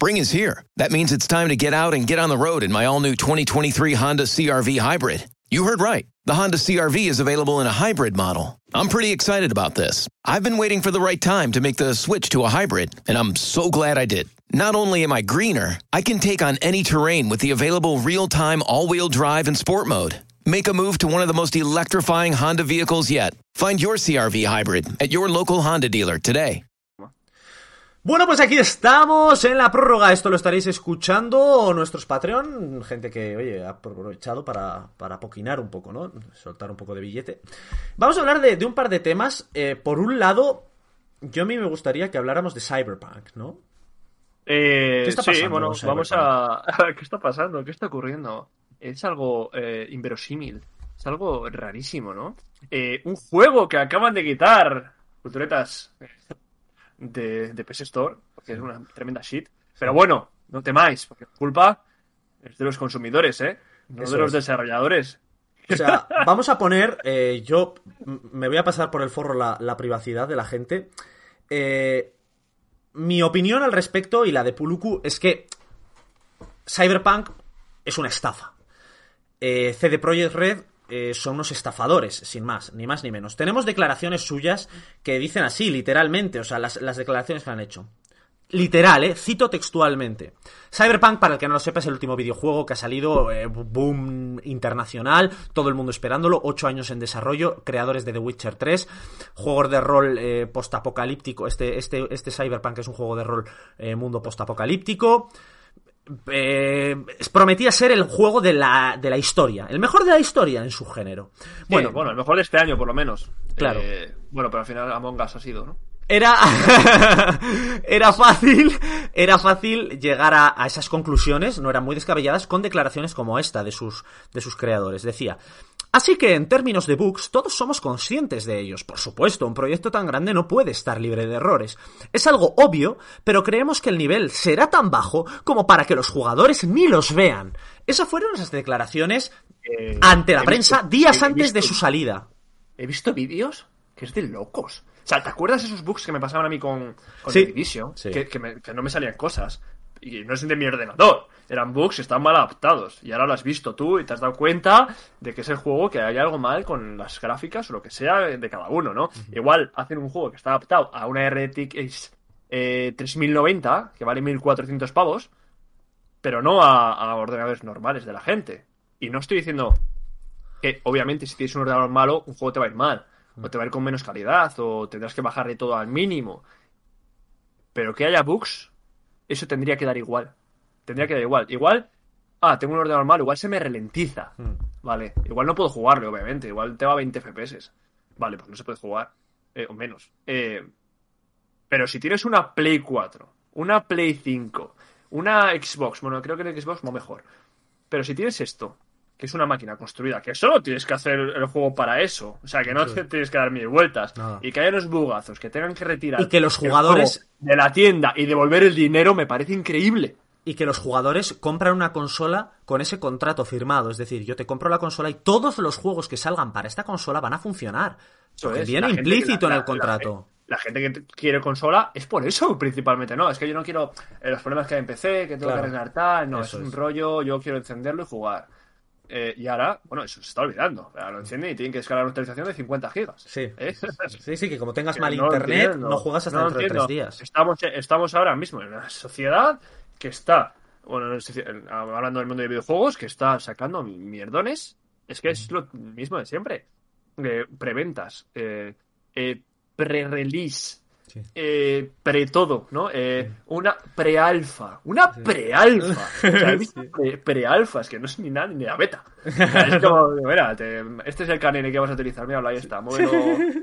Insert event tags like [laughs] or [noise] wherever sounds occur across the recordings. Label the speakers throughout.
Speaker 1: Spring is here. That means it's time to get out and get on the road in my all new 2023 Honda CRV Hybrid. You heard right. The Honda CRV is available in a hybrid model. I'm pretty excited about this. I've been waiting for the right time to make the switch to a hybrid, and I'm so glad I did. Not only am I greener, I can take on any terrain with the available real time all wheel drive and sport mode. Make a move to one of the most electrifying Honda vehicles yet. Find your CRV hybrid at your local Honda dealer today.
Speaker 2: Bueno, pues aquí estamos en la prórroga. Esto lo estaréis escuchando nuestros Patreon, gente que, oye, ha aprovechado para, para poquinar un poco, ¿no? Soltar un poco de billete. Vamos a hablar de, un par de temas. Eh, por un lado, yo a mí me gustaría que habláramos de Cyberpunk, ¿no?
Speaker 3: Eh, ¿Qué está pasando? Sí, bueno, vamos a... [laughs] ¿Qué está pasando? ¿Qué está ocurriendo? Es algo eh, inverosímil. Es algo rarísimo, ¿no? un juego que acaban de quitar, culturetas, de, de PS Store, porque es una tremenda shit. Pero bueno, no temáis, porque la culpa es de los consumidores, ¿eh? No de los desarrolladores.
Speaker 2: O sea, [laughs] vamos a poner, eh, yo me voy a pasar por el forro la, privacidad de la gente. Eh, mi opinión al respecto y la de Puluku es que Cyberpunk es una estafa. Eh, CD Projekt Red eh, son unos estafadores, sin más, ni más ni menos. Tenemos declaraciones suyas que dicen así, literalmente, o sea, las, declaraciones que han hecho. Literal, ¿eh? Cito textualmente. Cyberpunk, para el que no lo sepa, es el último videojuego que ha salido, eh, boom internacional, todo el mundo esperándolo, ocho años en desarrollo, creadores de The Witcher 3, juegos de rol eh, postapocalíptico, este, este, este Cyberpunk es un juego de rol eh, mundo postapocalíptico, eh, prometía ser el juego de la, de la historia, el mejor de la historia en su género.
Speaker 3: Bueno, bueno, el mejor de este año por lo menos. Claro. Eh, bueno, pero al final Among Us ha sido, ¿no?
Speaker 2: Era, [laughs] era fácil, era fácil llegar a, a, esas conclusiones, no eran muy descabelladas, con declaraciones como esta de sus, de sus creadores. Decía, Así que en términos de bugs, todos somos conscientes de ellos. Por supuesto, un proyecto tan grande no puede estar libre de errores. Es algo obvio, pero creemos que el nivel será tan bajo como para que los jugadores ni los vean. Esas fueron las declaraciones eh, ante la prensa días antes de su salida.
Speaker 3: He visto vídeos que es de locos. O sea, ¿te acuerdas de esos bugs que me pasaban a mí con, con sí, Division? Que, que no me salían cosas y no es de mi ordenador. Eran bugs, están mal adaptados. Y ahora lo has visto tú y te has dado cuenta de que es el juego que hay algo mal con las gráficas o lo que sea de cada uno, ¿no? Igual hacen un juego que está adaptado a una RTX 3090, eh, que vale 1400 pavos, pero no a, ordenadores normales de la gente. Y no estoy diciendo que, obviamente, si tienes un ordenador malo, un juego te va a ir mal. O te va a ir con menos calidad, o tendrás que bajarle todo al mínimo. Pero que haya bugs eso tendría que dar igual. Tendría que dar igual. Igual, ah, tengo un ordenador mal, igual se me ralentiza. Hmm. Vale, igual no puedo jugarlo, obviamente. Igual te va a 20 FPS. Vale, pues no se puede jugar. Eh, o menos. Eh, pero si tienes una Play 4, una Play 5, una Xbox, bueno, creo que en Xbox no mejor. Pero si tienes esto, que es una máquina construida, que solo tienes que hacer el juego para eso. O sea, que no te tienes que dar mil vueltas. Y que haya unos bugazos, que tengan que retirar.
Speaker 2: Y que los jugadores.
Speaker 3: De la tienda y devolver el dinero me parece increíble.
Speaker 2: Y que los jugadores compran una consola con ese contrato firmado. Es decir, yo te compro la consola y todos los juegos que salgan para esta consola van a funcionar. Eso viene implícito en el contrato.
Speaker 3: La, gente que quiere consola es por eso, [laughs] principalmente. No, es que yo no quiero eh, los problemas que hay en PC, que tengo que arreglar tal. No, es un rollo, yo quiero encenderlo y jugar. Eh, y ahora, bueno, eso se está olvidando. Ahora lo encienden y tienen que descargar una actualización de 50 gigas.
Speaker 2: Sí. [laughs] ¿Eh? sí, sí, que como tengas mal internet, no juegas hasta dentro de tres días.
Speaker 3: Estamos, estamos ahora mismo en una sociedad que está, bueno, hablando del mundo de videojuegos, que está sacando mierdones. Es que es lo mismo de siempre. Eh, preventas, eh, eh, pre todo, ¿no? Eh, una pre-alfa. Una pre-alfa. [laughs] O sea, pre-alfa, es que no es ni nada ni la beta. es como, [laughs] mira, este es el canene que vas a utilizar. Mira, ahí está, móvelo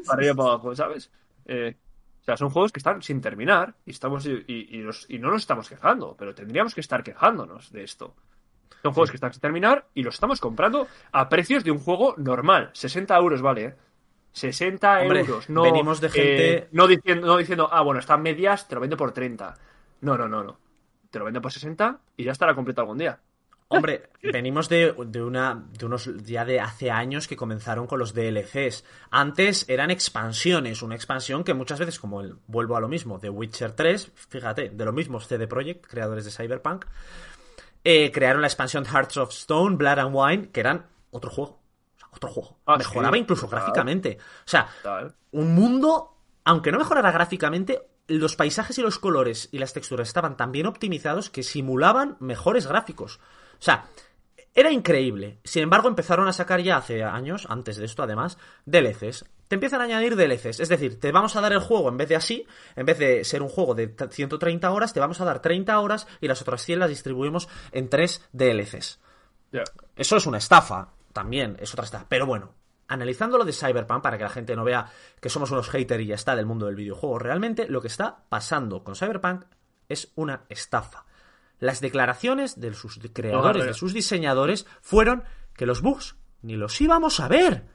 Speaker 3: para arriba para abajo, ¿sabes? Eh, o sea, son juegos que están sin terminar y, estamos, y, y, no nos estamos quejando, pero tendríamos que estar quejándonos de esto. Son juegos que están sin terminar y los estamos comprando a precios de un juego normal. 60 euros vale, ¿eh? 60 euros. No,
Speaker 2: venimos de gente.
Speaker 3: Eh, no, diciendo, no diciendo, ah, bueno, están medias, te lo vendo por 30. No, no, no, no. Te lo vendo por 60 y ya estará completo algún día. [laughs]
Speaker 2: Hombre, venimos de, una, de unos ya de hace años que comenzaron con los DLCs. Antes eran expansiones, una expansión que muchas veces, como el, vuelvo a lo mismo, de Witcher 3, fíjate, de los mismos CD Projekt, creadores de Cyberpunk, eh, crearon la expansión Hearts of Stone, Blood and Wine, que eran otro juego. Otro juego. Ah, Mejoraba incluso gráficamente. O sea, un mundo, aunque no mejorara gráficamente, los paisajes y los colores y las texturas estaban tan bien optimizados que simulaban mejores gráficos. O sea, era increíble. Sin embargo, empezaron a sacar ya hace años, antes de esto además, DLCs. Te empiezan a añadir DLCs. Es decir, te vamos a dar el juego en vez de así, en vez de ser un juego de 130 horas, te vamos a dar 30 horas y las otras 100 las distribuimos en 3 DLCs. Eso es una estafa, también, es otra estafa. Pero bueno, analizando lo de Cyberpunk, para que la gente no vea que somos unos haters y ya está del mundo del videojuego, realmente lo que está pasando con Cyberpunk es una estafa. Las declaraciones de sus creadores, de sus diseñadores, fueron que los bugs ni los íbamos a ver.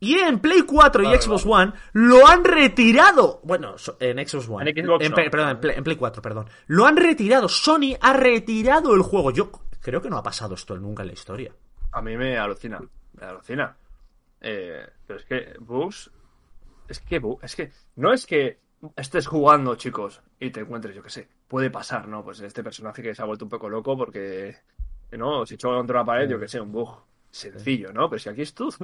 Speaker 2: Y en Play 4 y Xbox One lo han retirado. Bueno, en Xbox One. En, perdón, en Play, en Play 4, perdón. Lo han retirado. Sony ha retirado el juego. Yo creo que no ha pasado esto nunca en la historia.
Speaker 3: A mí me alucina. Me alucina. Eh, pero es que bugs. Es que, es que. No es que estés jugando, chicos, y te encuentres, yo qué sé, puede pasar, ¿no? Pues este personaje que se ha vuelto un poco loco porque, ¿no? Si choca contra la pared, yo qué sé, un bug sencillo, ¿no? Pero si aquí es todo,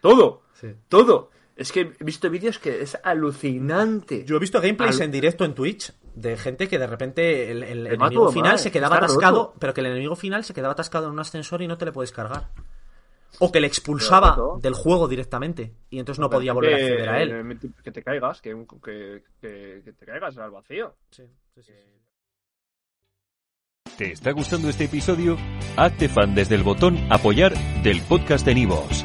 Speaker 3: todo, todo. Es que he visto vídeos que es alucinante.
Speaker 2: Yo he visto gameplays en directo en Twitch de gente que de repente el, enemigo final se quedaba atascado, pero que el enemigo final se quedaba atascado en un ascensor y no te le puedes cargar. O que le expulsaba del juego directamente y entonces no podía volver a acceder a él.
Speaker 3: Que te caigas, que, te caigas al vacío.
Speaker 4: ¿Te está gustando este episodio? Hazte fan desde el botón apoyar del podcast de Nivos.